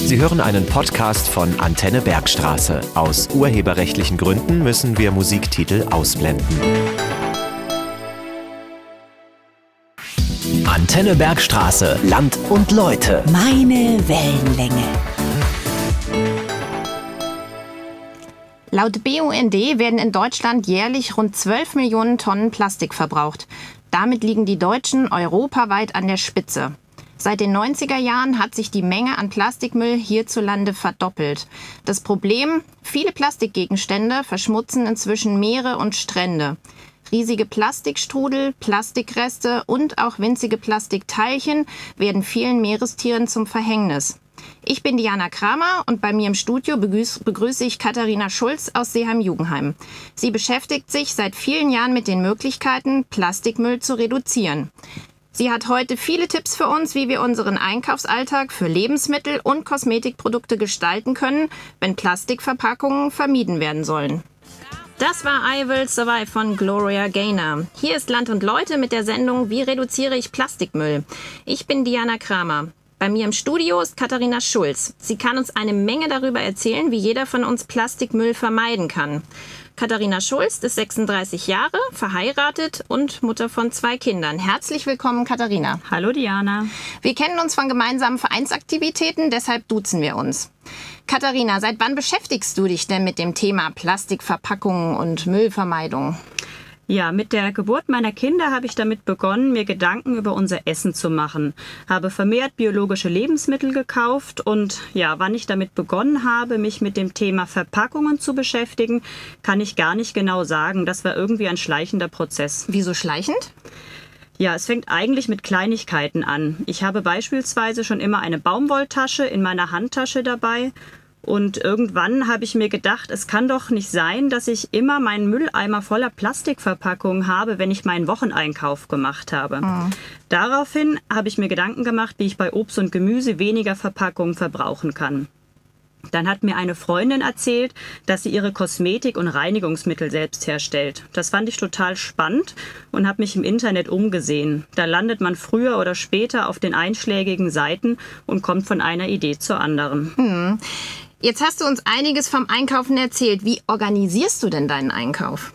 Sie hören einen Podcast von Antenne Bergstraße. Aus urheberrechtlichen Gründen müssen wir Musiktitel ausblenden. Antenne Bergstraße. Land und Leute. Meine Wellenlänge. Laut BUND werden in Deutschland jährlich rund 12 Millionen Tonnen Plastik verbraucht. Damit liegen die Deutschen europaweit an der Spitze. Seit den 90er Jahren hat sich die Menge an Plastikmüll hierzulande verdoppelt. Das Problem, viele Plastikgegenstände verschmutzen inzwischen Meere und Strände. Riesige Plastikstrudel, Plastikreste und auch winzige Plastikteilchen werden vielen Meerestieren zum Verhängnis. Ich bin Diana Kramer und bei mir im Studio begrüße, ich Katharina Schulz aus Seeheim-Jugendheim. Sie beschäftigt sich seit vielen Jahren mit den Möglichkeiten, Plastikmüll zu reduzieren. Sie hat heute viele Tipps für uns, wie wir unseren Einkaufsalltag für Lebensmittel und Kosmetikprodukte gestalten können, wenn Plastikverpackungen vermieden werden sollen. Das war I Will Survive von Gloria Gaynor. Hier ist Land und Leute mit der Sendung Wie reduziere ich Plastikmüll? Ich bin Diana Kramer. Bei mir im Studio ist Katharina Schulz. Sie kann uns eine Menge darüber erzählen, wie jeder von uns Plastikmüll vermeiden kann. Katharina Schulz ist 36 Jahre, verheiratet und Mutter von zwei Kindern. Herzlich willkommen, Katharina. Hallo, Diana. Wir kennen uns von gemeinsamen Vereinsaktivitäten, deshalb duzen wir uns. Katharina, seit wann beschäftigst du dich denn mit dem Thema Plastikverpackungen und Müllvermeidung? Ja, mit der Geburt meiner Kinder habe ich damit begonnen, mir Gedanken über unser Essen zu machen. Habe vermehrt biologische Lebensmittel gekauft und ja, wann ich damit begonnen habe, mich mit dem Thema Verpackungen zu beschäftigen, kann ich gar nicht genau sagen. Das war irgendwie ein schleichender Prozess. Wieso schleichend? Ja, es fängt eigentlich mit Kleinigkeiten an. Ich habe beispielsweise schon immer eine Baumwolltasche in meiner Handtasche dabei und irgendwann habe ich mir gedacht, es kann doch nicht sein, dass ich immer meinen Mülleimer voller Plastikverpackungen habe, wenn ich meinen Wocheneinkauf gemacht habe. Mhm. Daraufhin habe ich mir Gedanken gemacht, wie ich bei Obst und Gemüse weniger Verpackungen verbrauchen kann. Dann hat mir eine Freundin erzählt, dass sie ihre Kosmetik und Reinigungsmittel selbst herstellt. Das fand ich total spannend und habe mich im Internet umgesehen. Da landet man früher oder später auf den einschlägigen Seiten und kommt von einer Idee zur anderen. Hm. Jetzt hast du uns einiges vom Einkaufen erzählt. Wie organisierst du denn deinen Einkauf?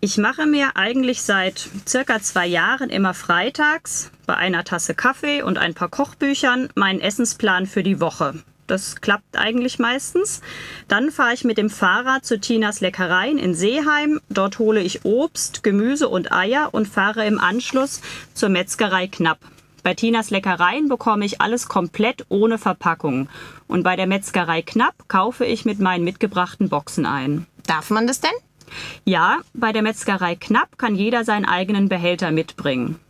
Ich mache mir eigentlich seit circa zwei Jahren immer freitags bei einer Tasse Kaffee und ein paar Kochbüchern meinen Essensplan für die Woche. Das klappt eigentlich meistens. Dann fahre ich mit dem Fahrrad zu Tinas Leckereien in Seeheim. Dort hole ich Obst, Gemüse und Eier und fahre im Anschluss zur Metzgerei Knapp. Bei Tinas Leckereien bekomme ich alles komplett ohne Verpackung. Und bei der Metzgerei Knapp kaufe ich mit meinen mitgebrachten Boxen ein. Darf man das denn? Ja, bei der Metzgerei Knapp kann jeder seinen eigenen Behälter mitbringen.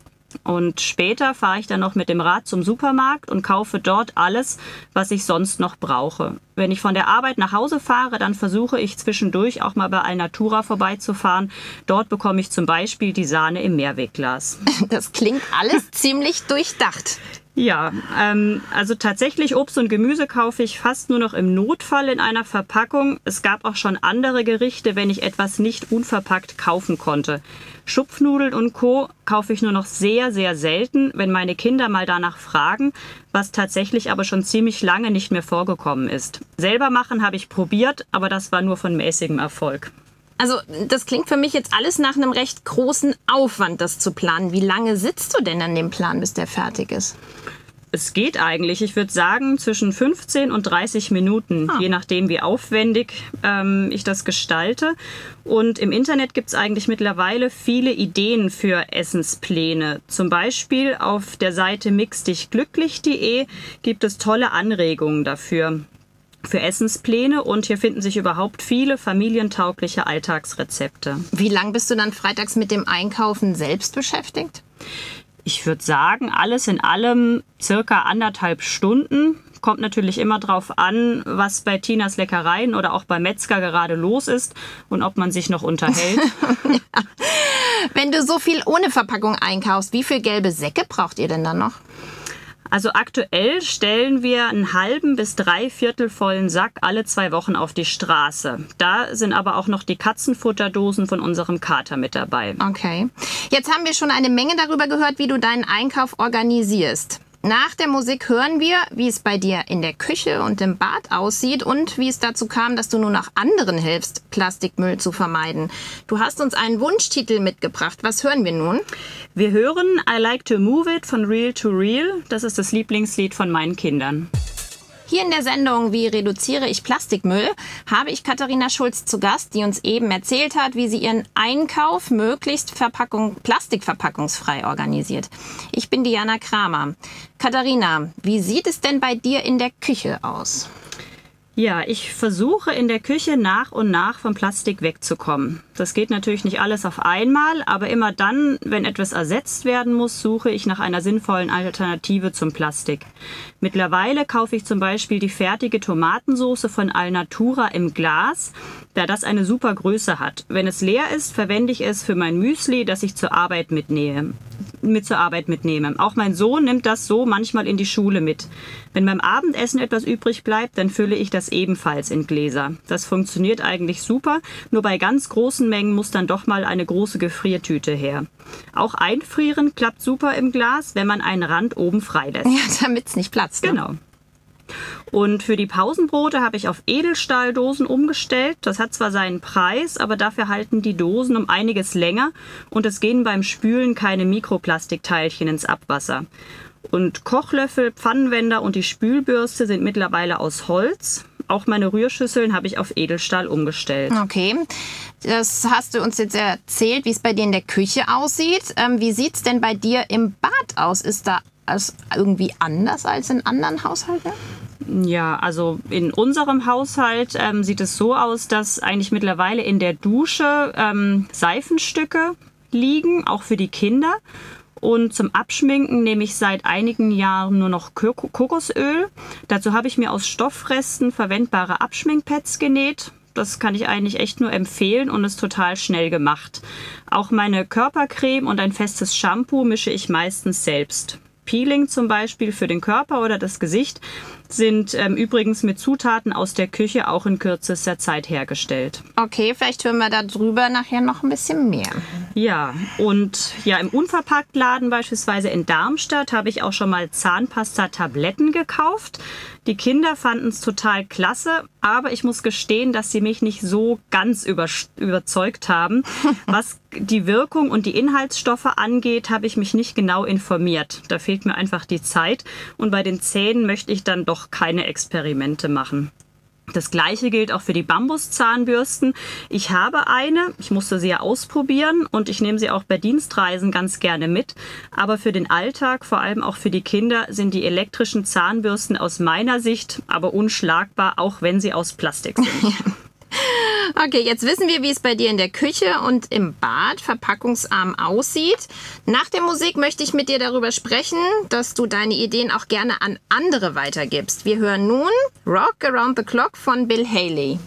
Und später fahre ich dann noch mit dem Rad zum Supermarkt und kaufe dort alles, was ich sonst noch brauche. Wenn ich von der Arbeit nach Hause fahre, dann versuche ich zwischendurch auch mal bei Alnatura vorbeizufahren. Dort bekomme ich zum Beispiel die Sahne im Mehrwegglas. Das klingt alles ziemlich durchdacht. Ja, ähm, also tatsächlich Obst und Gemüse kaufe ich fast nur noch im Notfall in einer Verpackung. Es gab auch schon andere Gerichte, wenn ich etwas nicht unverpackt kaufen konnte. Schupfnudeln und Co. kaufe ich nur noch sehr, sehr selten, wenn meine Kinder mal danach fragen, was tatsächlich aber schon ziemlich lange nicht mehr vorgekommen ist. Selber machen habe ich probiert, aber das war nur von mäßigem Erfolg. Also das klingt für mich jetzt alles nach einem recht großen Aufwand, das zu planen. Wie lange sitzt du denn an dem Plan, bis der fertig ist? Es geht eigentlich. Ich würde sagen zwischen 15 und 30 Minuten, ah. je nachdem, wie aufwendig ähm, ich das gestalte. Und im Internet gibt es eigentlich mittlerweile viele Ideen für Essenspläne. Zum Beispiel auf der Seite mixdichglücklich.de gibt es tolle Anregungen dafür für Essenspläne und hier finden sich überhaupt viele familientaugliche Alltagsrezepte. Wie lang bist du dann freitags mit dem Einkaufen selbst beschäftigt? Ich würde sagen, alles in allem circa anderthalb Stunden. Kommt natürlich immer drauf an, was bei Tinas Leckereien oder auch bei Metzger gerade los ist und ob man sich noch unterhält. ja. Wenn du so viel ohne Verpackung einkaufst, wie viel gelbe Säcke braucht ihr denn dann noch? Also aktuell stellen wir einen halben bis drei Viertel vollen Sack alle zwei Wochen auf die Straße. Da sind aber auch noch die Katzenfutterdosen von unserem Kater mit dabei. Okay. Jetzt haben wir schon eine Menge darüber gehört, wie du deinen Einkauf organisierst. Nach der Musik hören wir, wie es bei dir in der Küche und im Bad aussieht und wie es dazu kam, dass du nun auch anderen hilfst, Plastikmüll zu vermeiden. Du hast uns einen Wunschtitel mitgebracht. Was hören wir nun? Wir hören I Like to Move It von Real to Real. Das ist das Lieblingslied von meinen Kindern. Hier in der Sendung Wie reduziere ich Plastikmüll habe ich Katharina Schulz zu Gast, die uns eben erzählt hat, wie sie ihren Einkauf möglichst Verpackung, plastikverpackungsfrei organisiert. Ich bin Diana Kramer. Katharina, wie sieht es denn bei dir in der Küche aus? Ja, ich versuche in der Küche nach und nach vom Plastik wegzukommen. Das geht natürlich nicht alles auf einmal, aber immer dann, wenn etwas ersetzt werden muss, suche ich nach einer sinnvollen Alternative zum Plastik. Mittlerweile kaufe ich zum Beispiel die fertige Tomatensauce von Alnatura im Glas, da das eine super Größe hat. Wenn es leer ist, verwende ich es für mein Müsli, das ich zur Arbeit mitnehme mit zur Arbeit mitnehme. Auch mein Sohn nimmt das so manchmal in die Schule mit. Wenn beim Abendessen etwas übrig bleibt, dann fülle ich das ebenfalls in Gläser. Das funktioniert eigentlich super, nur bei ganz großen Mengen muss dann doch mal eine große Gefriertüte her. Auch einfrieren klappt super im Glas, wenn man einen Rand oben freilässt. Ja, damit es nicht platzt. Ne? Genau. Und für die Pausenbrote habe ich auf Edelstahldosen umgestellt. Das hat zwar seinen Preis, aber dafür halten die Dosen um einiges länger und es gehen beim Spülen keine Mikroplastikteilchen ins Abwasser. Und Kochlöffel, Pfannenwender und die Spülbürste sind mittlerweile aus Holz. Auch meine Rührschüsseln habe ich auf Edelstahl umgestellt. Okay, das hast du uns jetzt erzählt, wie es bei dir in der Küche aussieht. Ähm, wie sieht es denn bei dir im Bad aus? Ist da es irgendwie anders als in anderen Haushalten? Ja, also in unserem Haushalt ähm, sieht es so aus, dass eigentlich mittlerweile in der Dusche ähm, Seifenstücke liegen, auch für die Kinder. Und zum Abschminken nehme ich seit einigen Jahren nur noch Kokosöl. Dazu habe ich mir aus Stoffresten verwendbare Abschminkpads genäht. Das kann ich eigentlich echt nur empfehlen und ist total schnell gemacht. Auch meine Körpercreme und ein festes Shampoo mische ich meistens selbst. Peeling zum Beispiel für den Körper oder das Gesicht sind ähm, übrigens mit Zutaten aus der Küche auch in kürzester Zeit hergestellt. Okay, vielleicht hören wir darüber nachher noch ein bisschen mehr. Ja, und ja, im Unverpacktladen beispielsweise in Darmstadt habe ich auch schon mal Zahnpasta-Tabletten gekauft. Die Kinder fanden es total klasse, aber ich muss gestehen, dass sie mich nicht so ganz über, überzeugt haben. Was die Wirkung und die Inhaltsstoffe angeht, habe ich mich nicht genau informiert. Da fehlt mir einfach die Zeit. Und bei den Zähnen möchte ich dann doch keine Experimente machen. Das gleiche gilt auch für die Bambuszahnbürsten. Ich habe eine, ich musste sie ja ausprobieren und ich nehme sie auch bei Dienstreisen ganz gerne mit. Aber für den Alltag, vor allem auch für die Kinder, sind die elektrischen Zahnbürsten aus meiner Sicht aber unschlagbar, auch wenn sie aus Plastik sind. Okay, jetzt wissen wir, wie es bei dir in der Küche und im Bad verpackungsarm aussieht. Nach der Musik möchte ich mit dir darüber sprechen, dass du deine Ideen auch gerne an andere weitergibst. Wir hören nun Rock Around the Clock von Bill Haley.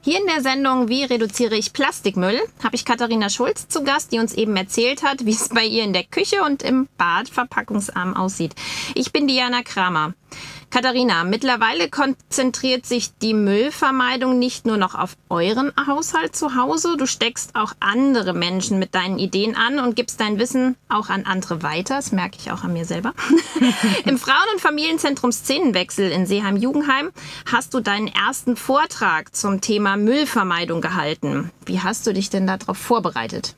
Hier in der Sendung Wie reduziere ich Plastikmüll habe ich Katharina Schulz zu Gast, die uns eben erzählt hat, wie es bei ihr in der Küche und im Bad verpackungsarm aussieht. Ich bin Diana Kramer. Katharina, mittlerweile konzentriert sich die Müllvermeidung nicht nur noch auf euren Haushalt zu Hause. Du steckst auch andere Menschen mit deinen Ideen an und gibst dein Wissen auch an andere weiter. Das merke ich auch an mir selber. Im Frauen- und Familienzentrum Szenenwechsel in Seeheim-Jugendheim hast du deinen ersten Vortrag zum Thema Müllvermeidung gehalten. Wie hast du dich denn darauf vorbereitet?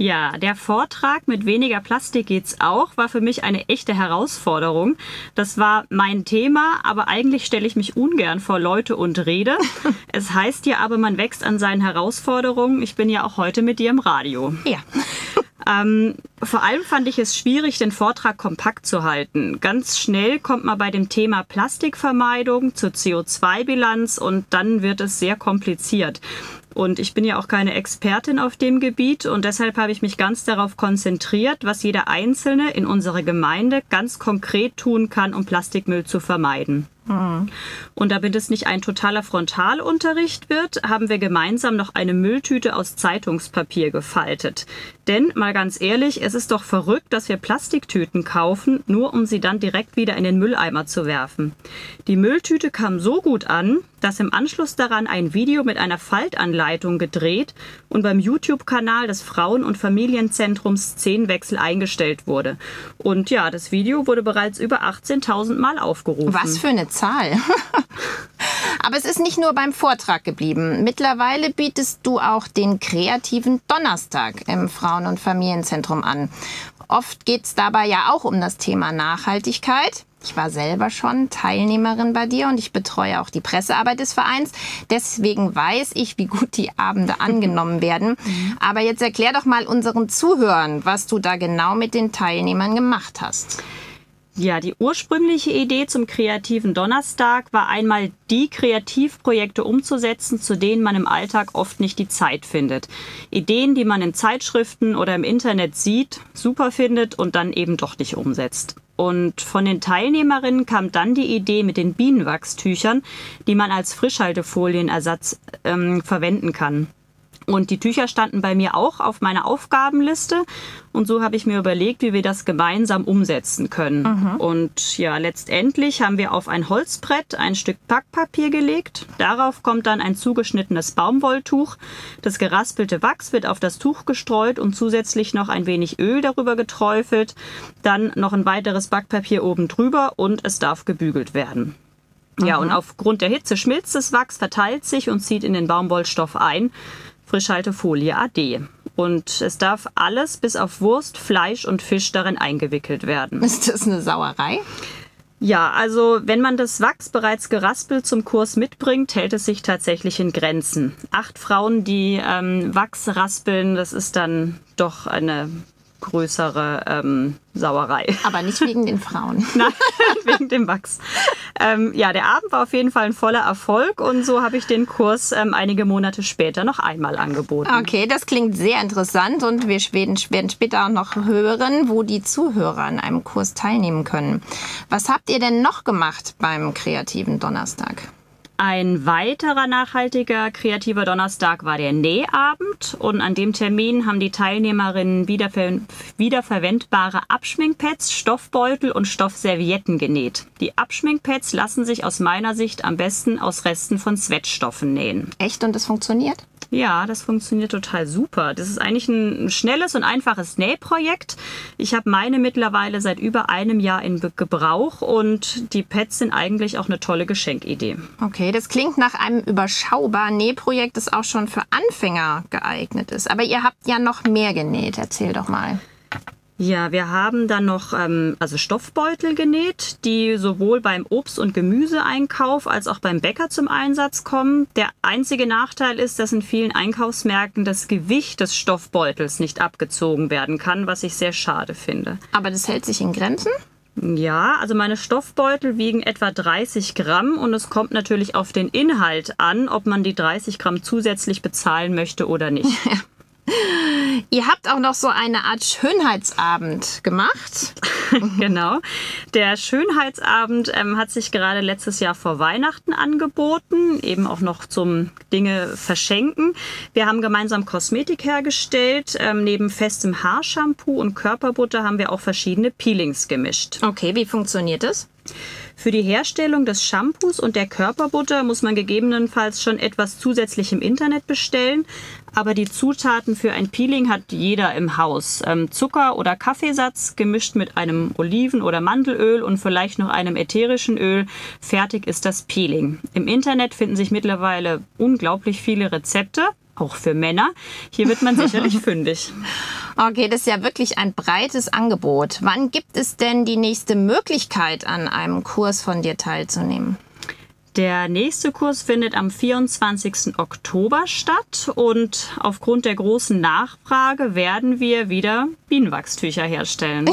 Ja, der Vortrag mit weniger Plastik geht's auch war für mich eine echte Herausforderung. Das war mein Thema, aber eigentlich stelle ich mich ungern vor Leute und rede. es heißt ja aber, man wächst an seinen Herausforderungen. Ich bin ja auch heute mit dir im Radio. Ja. Ähm, vor allem fand ich es schwierig, den Vortrag kompakt zu halten. Ganz schnell kommt man bei dem Thema Plastikvermeidung zur CO2-Bilanz und dann wird es sehr kompliziert. Und ich bin ja auch keine Expertin auf dem Gebiet und deshalb habe ich mich ganz darauf konzentriert, was jeder Einzelne in unserer Gemeinde ganz konkret tun kann, um Plastikmüll zu vermeiden. Und damit es nicht ein totaler Frontalunterricht wird, haben wir gemeinsam noch eine Mülltüte aus Zeitungspapier gefaltet. Denn, mal ganz ehrlich, es ist doch verrückt, dass wir Plastiktüten kaufen, nur um sie dann direkt wieder in den Mülleimer zu werfen. Die Mülltüte kam so gut an, dass im Anschluss daran ein Video mit einer Faltanleitung gedreht und beim YouTube-Kanal des Frauen- und Familienzentrums Zehnwechsel eingestellt wurde. Und ja, das Video wurde bereits über 18.000 Mal aufgerufen. Was für eine Zahl. Aber es ist nicht nur beim Vortrag geblieben. Mittlerweile bietest du auch den kreativen Donnerstag im Frauen- und Familienzentrum an. Oft geht es dabei ja auch um das Thema Nachhaltigkeit. Ich war selber schon Teilnehmerin bei dir und ich betreue auch die Pressearbeit des Vereins. Deswegen weiß ich, wie gut die Abende angenommen werden. Aber jetzt erklär doch mal unseren Zuhörern, was du da genau mit den Teilnehmern gemacht hast. Ja, die ursprüngliche Idee zum kreativen Donnerstag war einmal die Kreativprojekte umzusetzen, zu denen man im Alltag oft nicht die Zeit findet. Ideen, die man in Zeitschriften oder im Internet sieht, super findet und dann eben doch nicht umsetzt. Und von den Teilnehmerinnen kam dann die Idee mit den Bienenwachstüchern, die man als Frischhaltefolienersatz ähm, verwenden kann. Und die Tücher standen bei mir auch auf meiner Aufgabenliste. Und so habe ich mir überlegt, wie wir das gemeinsam umsetzen können. Und ja, letztendlich haben wir auf ein Holzbrett ein Stück Packpapier gelegt. Darauf kommt dann ein zugeschnittenes Baumwolltuch. Das geraspelte Wachs wird auf das Tuch gestreut und zusätzlich noch ein wenig Öl darüber geträufelt. Dann noch ein weiteres Backpapier oben drüber und es darf gebügelt werden. Ja, und aufgrund der Hitze schmilzt das Wachs, verteilt sich und zieht in den Baumwollstoff ein. Frischhaltefolie AD. Und es darf alles bis auf Wurst, Fleisch und Fisch darin eingewickelt werden. Ist das eine Sauerei? Ja, also wenn man das Wachs bereits geraspelt zum Kurs mitbringt, hält es sich tatsächlich in Grenzen. Acht Frauen, die ähm, Wachs raspeln, das ist dann doch eine größere ähm, Sauerei. Aber nicht wegen den Frauen. Nein, wegen dem Wachs. Ähm, ja, der Abend war auf jeden Fall ein voller Erfolg und so habe ich den Kurs ähm, einige Monate später noch einmal angeboten. Okay, das klingt sehr interessant und wir werden, werden später auch noch hören, wo die Zuhörer an einem Kurs teilnehmen können. Was habt ihr denn noch gemacht beim kreativen Donnerstag? Ein weiterer nachhaltiger kreativer Donnerstag war der Nähabend und an dem Termin haben die Teilnehmerinnen wiederver wiederverwendbare Abschminkpads, Stoffbeutel und Stoffservietten genäht. Die Abschminkpads lassen sich aus meiner Sicht am besten aus Resten von Sweatstoffen nähen. Echt und es funktioniert? Ja, das funktioniert total super. Das ist eigentlich ein schnelles und einfaches Nähprojekt. Ich habe meine mittlerweile seit über einem Jahr in Gebrauch und die Pads sind eigentlich auch eine tolle Geschenkidee. Okay, das klingt nach einem überschaubaren Nähprojekt, das auch schon für Anfänger geeignet ist. Aber ihr habt ja noch mehr genäht. Erzähl doch mal. Ja, wir haben dann noch ähm, also Stoffbeutel genäht, die sowohl beim Obst- und Gemüseeinkauf als auch beim Bäcker zum Einsatz kommen. Der einzige Nachteil ist, dass in vielen Einkaufsmärkten das Gewicht des Stoffbeutels nicht abgezogen werden kann, was ich sehr schade finde. Aber das hält sich in Grenzen? Ja, also meine Stoffbeutel wiegen etwa 30 Gramm und es kommt natürlich auf den Inhalt an, ob man die 30 Gramm zusätzlich bezahlen möchte oder nicht. Ihr habt auch noch so eine Art Schönheitsabend gemacht. genau. Der Schönheitsabend ähm, hat sich gerade letztes Jahr vor Weihnachten angeboten, eben auch noch zum Dinge verschenken. Wir haben gemeinsam Kosmetik hergestellt. Ähm, neben festem Haarshampoo und Körperbutter haben wir auch verschiedene Peelings gemischt. Okay, wie funktioniert das? Für die Herstellung des Shampoos und der Körperbutter muss man gegebenenfalls schon etwas zusätzlich im Internet bestellen. Aber die Zutaten für ein Peeling hat jeder im Haus. Ähm, Zucker oder Kaffeesatz gemischt mit einem Oliven- oder Mandelöl und vielleicht noch einem ätherischen Öl. Fertig ist das Peeling. Im Internet finden sich mittlerweile unglaublich viele Rezepte. Auch für Männer. Hier wird man sicherlich fündig. Okay, das ist ja wirklich ein breites Angebot. Wann gibt es denn die nächste Möglichkeit, an einem Kurs von dir teilzunehmen? Der nächste Kurs findet am 24. Oktober statt und aufgrund der großen Nachfrage werden wir wieder Bienenwachstücher herstellen.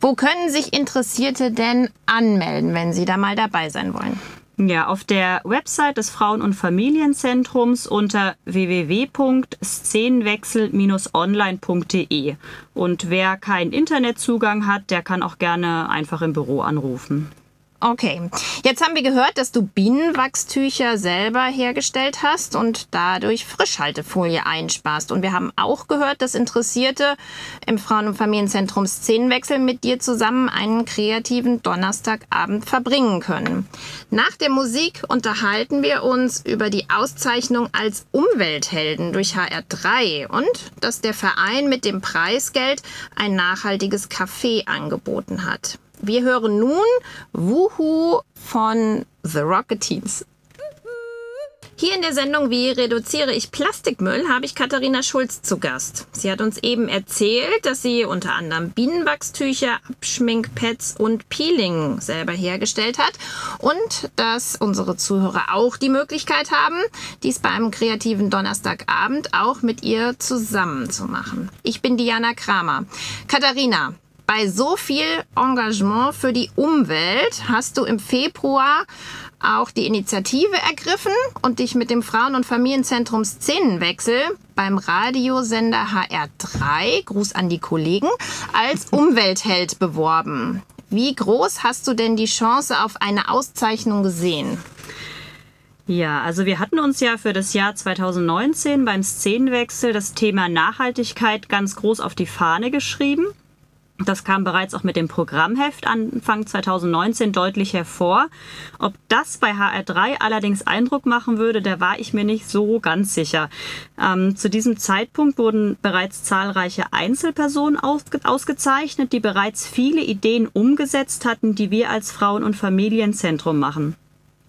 Wo können sich Interessierte denn anmelden, wenn sie da mal dabei sein wollen? Ja, auf der Website des Frauen- und Familienzentrums unter www.szenenwechsel-online.de. Und wer keinen Internetzugang hat, der kann auch gerne einfach im Büro anrufen. Okay, jetzt haben wir gehört, dass du Bienenwachstücher selber hergestellt hast und dadurch Frischhaltefolie einsparst. Und wir haben auch gehört, dass Interessierte im Frauen- und Familienzentrum Szenenwechsel mit dir zusammen einen kreativen Donnerstagabend verbringen können. Nach der Musik unterhalten wir uns über die Auszeichnung als Umwelthelden durch HR3 und dass der Verein mit dem Preisgeld ein nachhaltiges Café angeboten hat. Wir hören nun Wuhu von The Rocketeens. Hier in der Sendung Wie reduziere ich Plastikmüll habe ich Katharina Schulz zu Gast. Sie hat uns eben erzählt, dass sie unter anderem Bienenwachstücher, Abschminkpads und Peeling selber hergestellt hat und dass unsere Zuhörer auch die Möglichkeit haben, dies bei einem kreativen Donnerstagabend auch mit ihr zusammen zu machen. Ich bin Diana Kramer. Katharina, bei so viel Engagement für die Umwelt hast du im Februar auch die Initiative ergriffen und dich mit dem Frauen- und Familienzentrum Szenenwechsel beim Radiosender HR3, Gruß an die Kollegen, als Umweltheld beworben. Wie groß hast du denn die Chance auf eine Auszeichnung gesehen? Ja, also wir hatten uns ja für das Jahr 2019 beim Szenenwechsel das Thema Nachhaltigkeit ganz groß auf die Fahne geschrieben. Das kam bereits auch mit dem Programmheft Anfang 2019 deutlich hervor. Ob das bei HR3 allerdings Eindruck machen würde, da war ich mir nicht so ganz sicher. Ähm, zu diesem Zeitpunkt wurden bereits zahlreiche Einzelpersonen ausge ausgezeichnet, die bereits viele Ideen umgesetzt hatten, die wir als Frauen- und Familienzentrum machen.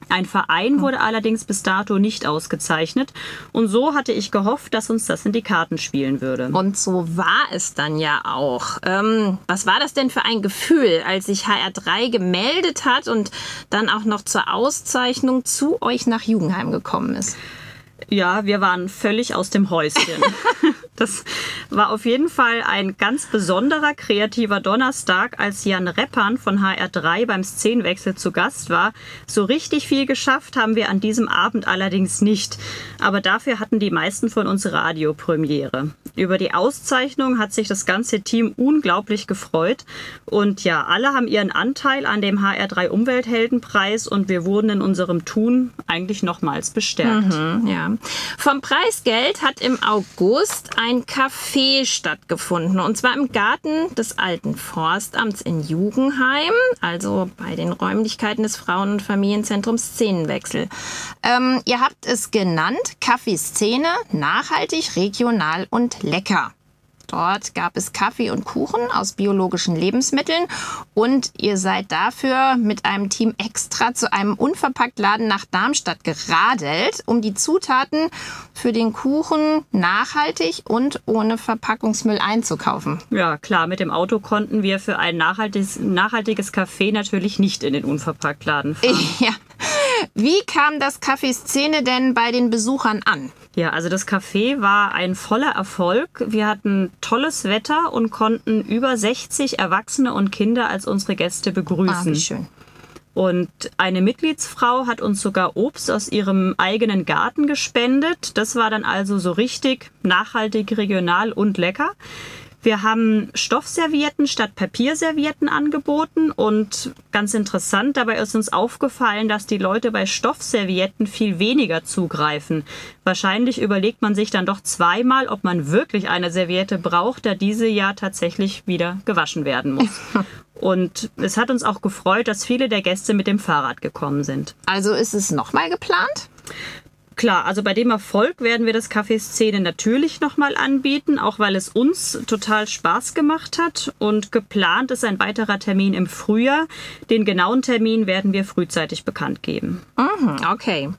Ein Verein wurde allerdings bis dato nicht ausgezeichnet und so hatte ich gehofft, dass uns das in die Karten spielen würde. Und so war es dann ja auch. Ähm, was war das denn für ein Gefühl, als sich HR3 gemeldet hat und dann auch noch zur Auszeichnung zu euch nach Jugendheim gekommen ist? Ja, wir waren völlig aus dem Häuschen. Das war auf jeden Fall ein ganz besonderer kreativer Donnerstag, als Jan Reppern von HR3 beim Szenenwechsel zu Gast war. So richtig viel geschafft haben wir an diesem Abend allerdings nicht. Aber dafür hatten die meisten von uns Radiopremiere. Über die Auszeichnung hat sich das ganze Team unglaublich gefreut. Und ja, alle haben ihren Anteil an dem HR3 Umweltheldenpreis und wir wurden in unserem Tun eigentlich nochmals bestärkt. Mhm, ja. Vom Preisgeld hat im August ein Café stattgefunden. Und zwar im Garten des alten Forstamts in Jugendheim, also bei den Räumlichkeiten des Frauen- und Familienzentrums Szenenwechsel. Ähm, ihr habt es genannt, Kaffeeszene, nachhaltig, regional und lecker. Dort gab es Kaffee und Kuchen aus biologischen Lebensmitteln und ihr seid dafür mit einem Team extra zu einem Unverpacktladen nach Darmstadt geradelt, um die Zutaten für den Kuchen nachhaltig und ohne Verpackungsmüll einzukaufen. Ja, klar, mit dem Auto konnten wir für ein nachhaltiges, nachhaltiges Café natürlich nicht in den Unverpacktladen fahren. Ja. Wie kam das Café Szene denn bei den Besuchern an? Ja, also das Café war ein voller Erfolg. Wir hatten tolles Wetter und konnten über 60 Erwachsene und Kinder als unsere Gäste Ah, begrüßen. wie schön. Und eine Mitgliedsfrau hat uns sogar Obst aus ihrem eigenen Garten gespendet. Das war dann also so richtig nachhaltig, regional und lecker. Wir haben Stoffservietten statt Papierservietten angeboten und ganz interessant, dabei ist uns aufgefallen, dass die Leute bei Stoffservietten viel weniger zugreifen. Wahrscheinlich überlegt man sich dann doch zweimal, ob man wirklich eine Serviette braucht, da diese ja tatsächlich wieder gewaschen werden muss. Und es hat uns auch gefreut, dass viele der Gäste mit dem Fahrrad gekommen sind. Also ist es nochmal geplant? Klar, also bei dem Erfolg werden wir das Café Szene natürlich nochmal anbieten, auch weil es uns total Spaß gemacht hat. Und geplant ist ein weiterer Termin im Frühjahr. Den genauen Termin werden wir frühzeitig bekannt geben. Mhm, okay.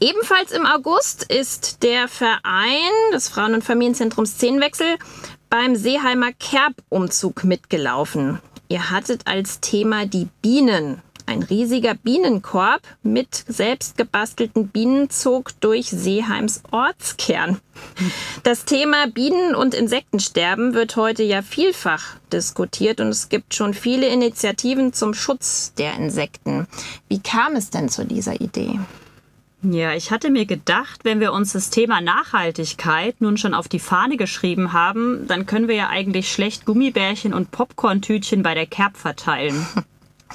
Ebenfalls im August ist der Verein des Frauen- und Familienzentrums Szenenwechsel beim Seeheimer Kerbumzug mitgelaufen. Ihr hattet als Thema die Bienen. Ein riesiger Bienenkorb mit selbst gebastelten Bienen zog durch Seeheims Ortskern. Das Thema Bienen- und Insektensterben wird heute ja vielfach diskutiert und es gibt schon viele Initiativen zum Schutz der Insekten. Wie kam es denn zu dieser Idee? Ja, ich hatte mir gedacht, wenn wir uns das Thema Nachhaltigkeit nun schon auf die Fahne geschrieben haben, dann können wir ja eigentlich schlecht Gummibärchen und Popcorntütchen bei der Kerb verteilen.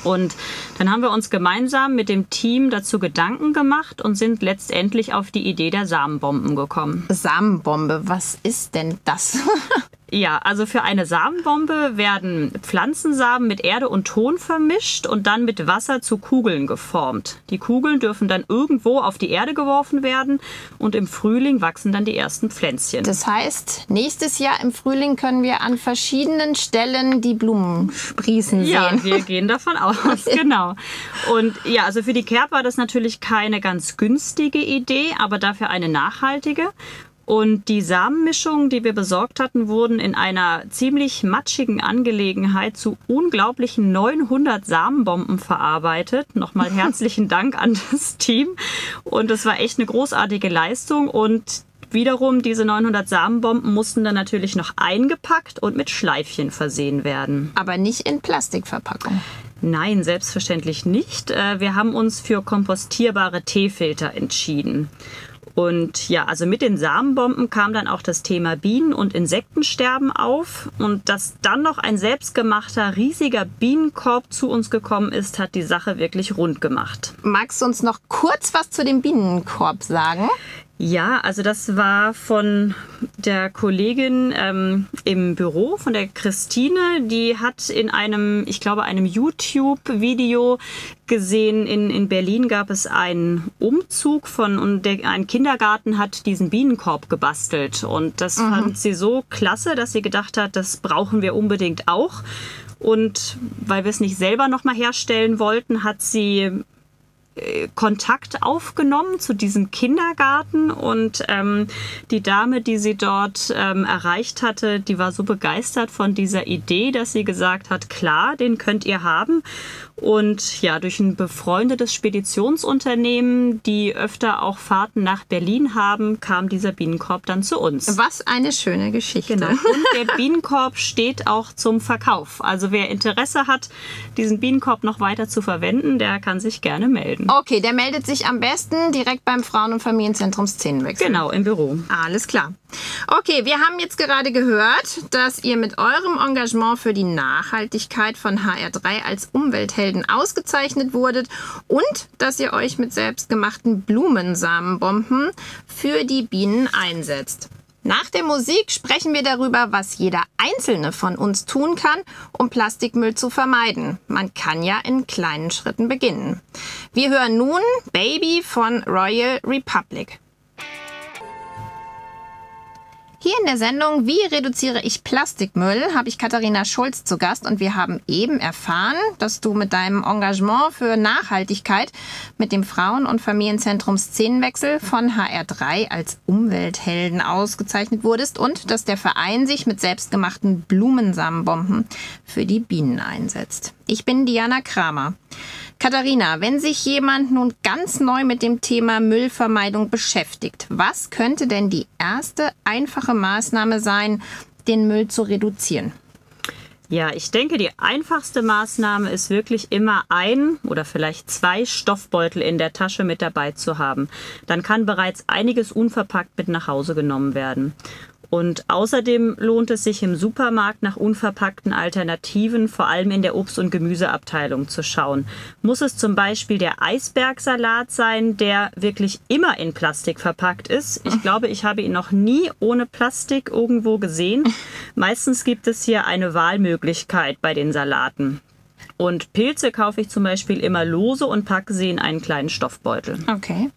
Und dann haben wir uns gemeinsam mit dem Team dazu Gedanken gemacht und sind letztendlich auf die Idee der Samenbomben gekommen. Samenbombe, was ist denn das? Ja, also für eine Samenbombe werden Pflanzensamen mit Erde und Ton vermischt und dann mit Wasser zu Kugeln geformt. Die Kugeln dürfen dann irgendwo auf die Erde geworfen werden und im Frühling wachsen dann die ersten Pflänzchen. Das heißt, nächstes Jahr im Frühling können wir an verschiedenen Stellen die Blumen sprießen sehen. Ja, wir gehen davon aus, genau. Und ja, also für die Kerb war das natürlich keine ganz günstige Idee, aber dafür eine nachhaltige. Und die Samenmischungen, die wir besorgt hatten, wurden in einer ziemlich matschigen Angelegenheit zu unglaublichen 900 Samenbomben verarbeitet. Nochmal herzlichen Dank an das Team. Und es war echt eine großartige Leistung. Und wiederum, diese 900 Samenbomben mussten dann natürlich noch eingepackt und mit Schleifchen versehen werden. Aber nicht in Plastikverpackung. Nein, selbstverständlich nicht. Äh, wir haben uns für kompostierbare Teefilter entschieden. Und ja, also mit den Samenbomben kam dann auch das Thema Bienen- und Insektensterben auf. Und dass dann noch ein selbstgemachter riesiger Bienenkorb zu uns gekommen ist, hat die Sache wirklich rund gemacht. Magst du uns noch kurz was zu dem Bienenkorb sagen? Ja, also das war von der Kollegin ähm, im Büro, von der Christine. Die hat in einem, ich glaube, einem YouTube-Video gesehen, in, in Berlin gab es einen Umzug von, und der, ein Kindergarten hat diesen Bienenkorb gebastelt. Und das mhm. fand sie so klasse, dass sie gedacht hat, das brauchen wir unbedingt auch. Und weil wir es nicht selber nochmal herstellen wollten, hat sie Kontakt aufgenommen zu diesem Kindergarten und ähm, die Dame, die sie dort ähm, erreicht hatte, die war so begeistert von dieser Idee, dass sie gesagt hat, klar, den könnt ihr haben. Und ja, durch ein befreundetes Speditionsunternehmen, die öfter auch Fahrten nach Berlin haben, kam dieser Bienenkorb dann zu uns. Was eine schöne Geschichte. Genau. Und der Bienenkorb steht auch zum Verkauf. Also wer Interesse hat, diesen Bienenkorb noch weiter zu verwenden, der kann sich gerne melden. Okay, der meldet sich am besten direkt beim Frauen- und Familienzentrum Szenenwechsel. Genau, im Büro. Alles klar. Okay, wir haben jetzt gerade gehört, dass ihr mit eurem Engagement für die Nachhaltigkeit von HR3 als Umwelthelden ausgezeichnet wurdet und dass ihr euch mit selbstgemachten Blumensamenbomben für die Bienen einsetzt. Nach der Musik sprechen wir darüber, was jeder Einzelne von uns tun kann, um Plastikmüll zu vermeiden. Man kann ja in kleinen Schritten beginnen. Wir hören nun Baby von Royal Republic. Hier in der Sendung Wie reduziere ich Plastikmüll habe ich Katharina Schulz zu Gast und wir haben eben erfahren, dass du mit deinem Engagement für Nachhaltigkeit mit dem Frauen- und Familienzentrum Szenenwechsel von HR3 als Umwelthelden ausgezeichnet wurdest und dass der Verein sich mit selbstgemachten Blumensamenbomben für die Bienen einsetzt. Ich bin Diana Kramer. Katharina, wenn sich jemand nun ganz neu mit dem Thema Müllvermeidung beschäftigt, was könnte denn die erste einfache Maßnahme sein, den Müll zu reduzieren? Ja, ich denke, die einfachste Maßnahme ist wirklich immer ein oder vielleicht zwei Stoffbeutel in der Tasche mit dabei zu haben. Dann kann bereits einiges unverpackt mit nach Hause genommen werden. Und außerdem lohnt es sich im Supermarkt nach unverpackten Alternativen, vor allem in der Obst- und Gemüseabteilung zu schauen. Muss es zum Beispiel der Eisbergsalat sein, der wirklich immer in Plastik verpackt ist? Ich glaube, ich habe ihn noch nie ohne Plastik irgendwo gesehen. Meistens gibt es hier eine Wahlmöglichkeit bei den Salaten. Und Pilze kaufe ich zum Beispiel immer lose und packe sie in einen kleinen Stoffbeutel. Okay.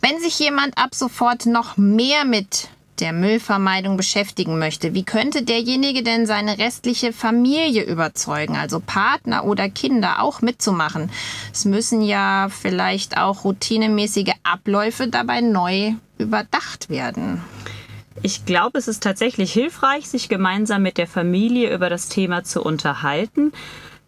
Wenn sich jemand ab sofort noch mehr mit der Müllvermeidung beschäftigen möchte, wie könnte derjenige denn seine restliche Familie überzeugen, also Partner oder Kinder auch mitzumachen? Es müssen ja vielleicht auch routinemäßige Abläufe dabei neu überdacht werden. Ich glaube, es ist tatsächlich hilfreich, sich gemeinsam mit der Familie über das Thema zu unterhalten.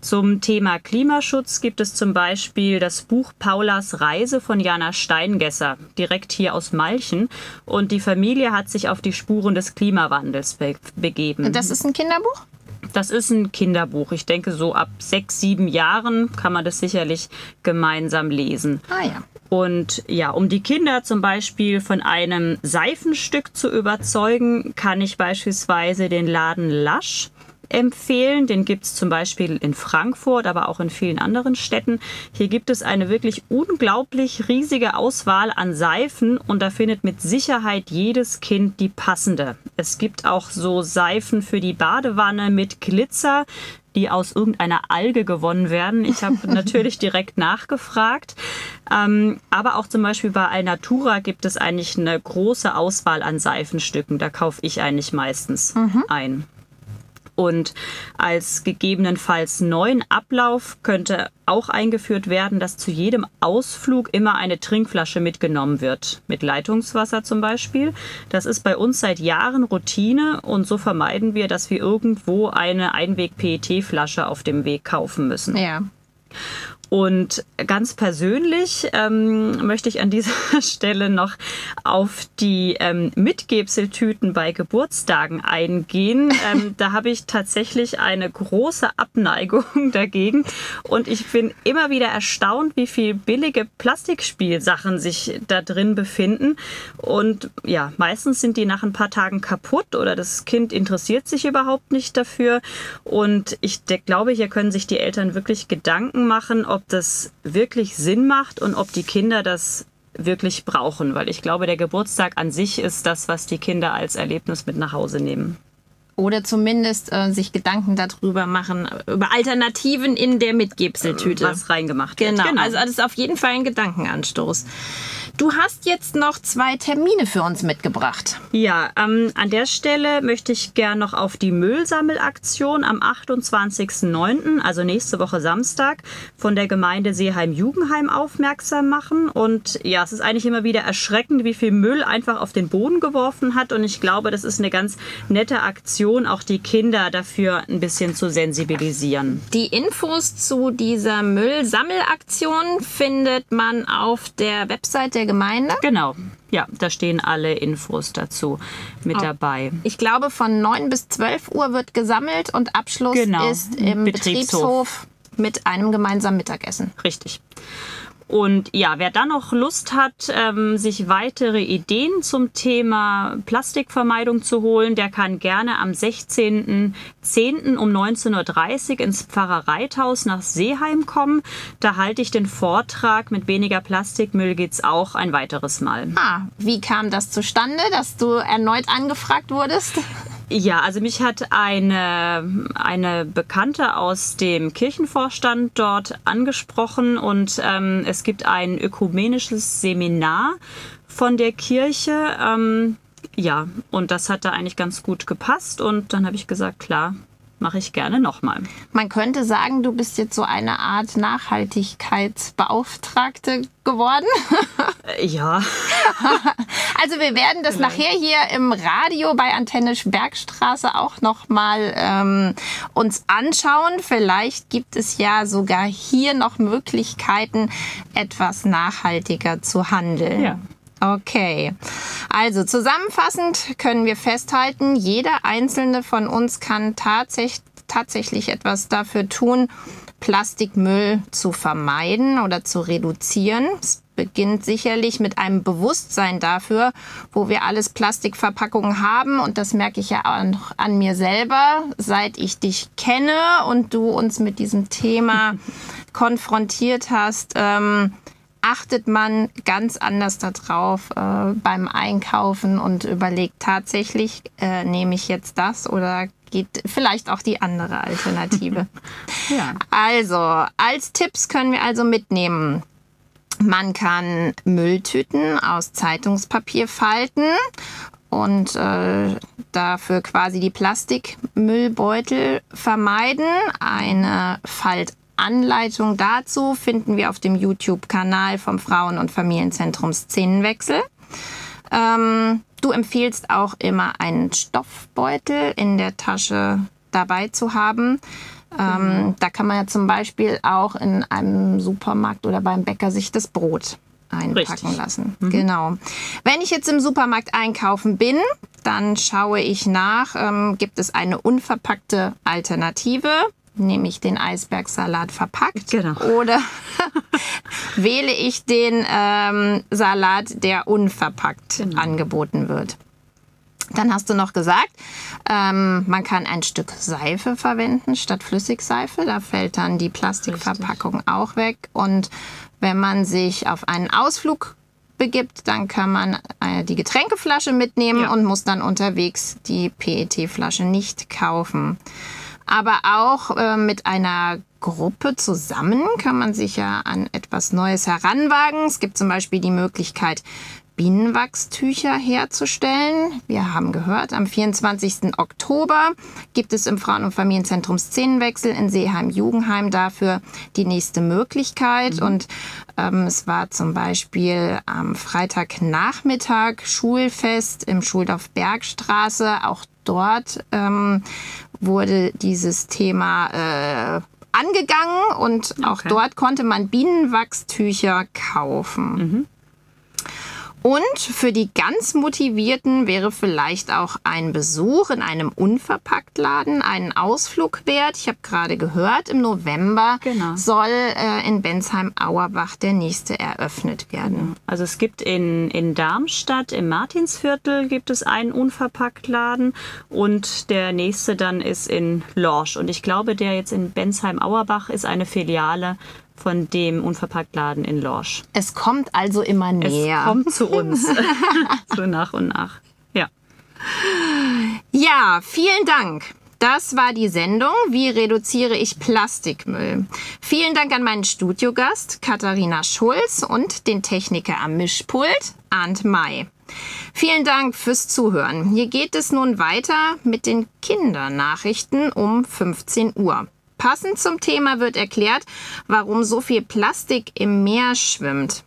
Zum Thema Klimaschutz gibt es zum Beispiel das Buch Paulas Reise von Jana Steingesser, direkt hier aus Malchen. Und die Familie hat sich auf die Spuren des Klimawandels be begeben. Das ist ein Kinderbuch? Das ist ein Kinderbuch. Ich denke, so ab sechs, sieben Jahren kann man das sicherlich gemeinsam lesen. Ah ja. Und ja, um die Kinder zum Beispiel von einem Seifenstück zu überzeugen, kann ich beispielsweise den Laden Lasch empfehlen. Den gibt es zum Beispiel in Frankfurt, aber auch in vielen anderen Städten. Hier gibt es eine wirklich unglaublich riesige Auswahl an Seifen und da findet mit Sicherheit jedes Kind die passende. Es gibt auch so Seifen für die Badewanne mit Glitzer die aus irgendeiner Alge gewonnen werden. Ich habe natürlich direkt nachgefragt. Ähm, aber auch zum Beispiel bei Alnatura gibt es eigentlich eine große Auswahl an Seifenstücken. Da kaufe ich eigentlich meistens mhm. ein. Und als gegebenenfalls neuen Ablauf könnte auch eingeführt werden, dass zu jedem Ausflug immer eine Trinkflasche mitgenommen wird. Mit Leitungswasser zum Beispiel. Das ist bei uns seit Jahren Routine und so vermeiden wir, dass wir irgendwo eine Einweg-PET-Flasche auf dem Weg kaufen müssen. Ja. Und ganz persönlich ähm, möchte ich an dieser Stelle noch auf die ähm, Mitgebseltüten bei Geburtstagen eingehen. Ähm, da habe ich tatsächlich eine große Abneigung dagegen. Und ich bin immer wieder erstaunt, wie viel billige Plastikspielsachen sich da drin befinden. Und ja, meistens sind die nach ein paar Tagen kaputt oder das Kind interessiert sich überhaupt nicht dafür. Und ich glaube, hier können sich die Eltern wirklich Gedanken machen, ob ob das wirklich Sinn macht und ob die Kinder das wirklich brauchen, weil ich glaube, der Geburtstag an sich ist das, was die Kinder als Erlebnis mit nach Hause nehmen. Oder zumindest äh, sich Gedanken darüber machen, über Alternativen in der Mitgebseltüte. Was reingemacht genau. wird. Genau, also das ist auf jeden Fall ein Gedankenanstoß. Du hast jetzt noch zwei Termine für uns mitgebracht. Ja, ähm, an der Stelle möchte ich gern noch auf die Müllsammelaktion am 28.09., also nächste Woche Samstag, von der Gemeinde Seeheim-Jugendheim aufmerksam machen. Und ja, es ist eigentlich immer wieder erschreckend, wie viel Müll einfach auf den Boden geworfen hat. Und ich glaube, das ist eine ganz nette Aktion, auch die Kinder dafür ein bisschen zu sensibilisieren. Die Infos zu dieser Müllsammelaktion findet man auf der Website der Gemeinde? Genau. Ja, da stehen alle Infos dazu mit oh. dabei. Ich glaube, von 9 bis 12 Uhr wird gesammelt und Abschluss genau. ist im Betriebshof. Betriebshof mit einem gemeinsamen Mittagessen. Richtig. Und ja, wer dann noch Lust hat, ähm, sich weitere Ideen zum Thema Plastikvermeidung zu holen, der kann gerne am 16.10. um 19.30 Uhr ins Pfarrereithaus nach Seeheim kommen. Da halte ich den Vortrag mit weniger Plastikmüll geht's auch ein weiteres Mal. Ah, wie kam das zustande, dass du erneut angefragt wurdest? Ja, also mich hat eine, eine Bekannte aus dem Kirchenvorstand dort angesprochen und ähm, es gibt ein ökumenisches Seminar von der Kirche. Ähm, ja, und das hat da eigentlich ganz gut gepasst und dann habe ich gesagt, klar, mache ich gerne nochmal. Man könnte sagen, du bist jetzt so eine Art Nachhaltigkeitsbeauftragte geworden. Äh, ja. also wir werden das Vielleicht. nachher hier im Radio bei Antenne Bergstraße auch nochmal ähm, uns anschauen. Vielleicht gibt es ja sogar hier noch Möglichkeiten, etwas nachhaltiger zu handeln. Ja. Okay, also zusammenfassend können wir festhalten, jeder einzelne von uns kann tatsächlich, tatsächlich etwas dafür tun, Plastikmüll zu vermeiden oder zu reduzieren. Es beginnt sicherlich mit einem Bewusstsein dafür, wo wir alles Plastikverpackungen haben. Und das merke ich ja auch an mir selber, seit ich dich kenne und du uns mit diesem Thema konfrontiert hast. Ähm, achtet man ganz anders darauf äh, beim Einkaufen und überlegt tatsächlich, äh, nehme ich jetzt das oder geht vielleicht auch die andere Alternative. ja. Also, als Tipps können wir also mitnehmen. Man kann Mülltüten aus Zeitungspapier falten und äh, dafür quasi die Plastikmüllbeutel vermeiden. Eine Falt Anleitung dazu finden wir auf dem YouTube-Kanal vom Frauen- und Familienzentrum Szenenwechsel. Ähm, du empfiehlst auch immer einen Stoffbeutel in der Tasche dabei zu haben. Ähm, mhm. Da kann man ja zum Beispiel auch in einem Supermarkt oder beim Bäcker sich das Brot einpacken Richtig. lassen. Mhm. Genau. Wenn ich jetzt im Supermarkt einkaufen bin, dann schaue ich nach, ähm, gibt es eine unverpackte Alternative nehme ich den Eisbergsalat verpackt genau. oder wähle ich den ähm, Salat, der unverpackt genau. angeboten wird. Dann hast du noch gesagt, ähm, man kann ein Stück Seife verwenden statt Flüssigseife. Da fällt dann die Plastikverpackung Richtig. auch weg. Und wenn man sich auf einen Ausflug begibt, dann kann man äh, die Getränkeflasche mitnehmen ja. und muss dann unterwegs die PET-Flasche nicht kaufen. Aber auch äh, mit einer Gruppe zusammen kann man sich ja an etwas Neues heranwagen. Es gibt zum Beispiel die Möglichkeit, Bienenwachstücher herzustellen. Wir haben gehört, am 24. Oktober gibt es im Frauen- und Familienzentrum Szenenwechsel in Seeheim-Jugendheim dafür die nächste Möglichkeit. Mhm. Und ähm, es war zum Beispiel am Freitagnachmittag Schulfest im Schuldorf Bergstraße. Auch dort ähm, wurde dieses Thema äh, angegangen und okay. auch dort konnte man Bienenwachstücher kaufen. Mhm. Und für die ganz Motivierten wäre vielleicht auch ein Besuch in einem Unverpacktladen einen Ausflug wert. Ich habe gerade gehört, im November genau. soll äh, in Bensheim-Auerbach der nächste eröffnet werden. Also es gibt in, in Darmstadt im Martinsviertel gibt es einen Unverpacktladen und der nächste dann ist in Lorsch. Und ich glaube, der jetzt in Bensheim-Auerbach ist eine Filiale von dem Unverpacktladen in Lorsch. Es kommt also immer näher. Es kommt zu uns. so nach und nach. Ja. Ja, vielen Dank. Das war die Sendung Wie reduziere ich Plastikmüll? Vielen Dank an meinen Studiogast Katharina Schulz und den Techniker am Mischpult Arndt May. Vielen Dank fürs Zuhören. Hier geht es nun weiter mit den Kindernachrichten um 15 Uhr. Passend zum Thema wird erklärt, warum so viel Plastik im Meer schwimmt.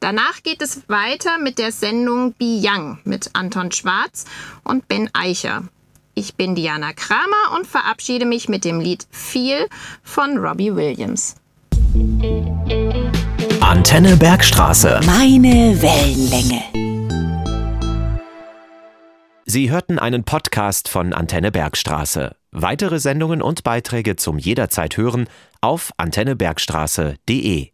Danach geht es weiter mit der Sendung Be Young mit Anton Schwarz und Ben Eicher. Ich bin Diana Kramer und verabschiede mich mit dem Lied Feel von Robbie Williams. Antenne Bergstraße. Meine Wellenlänge. Sie hörten einen Podcast von Antenne Bergstraße. Weitere Sendungen und Beiträge zum jederzeit hören auf antennebergstraße.de.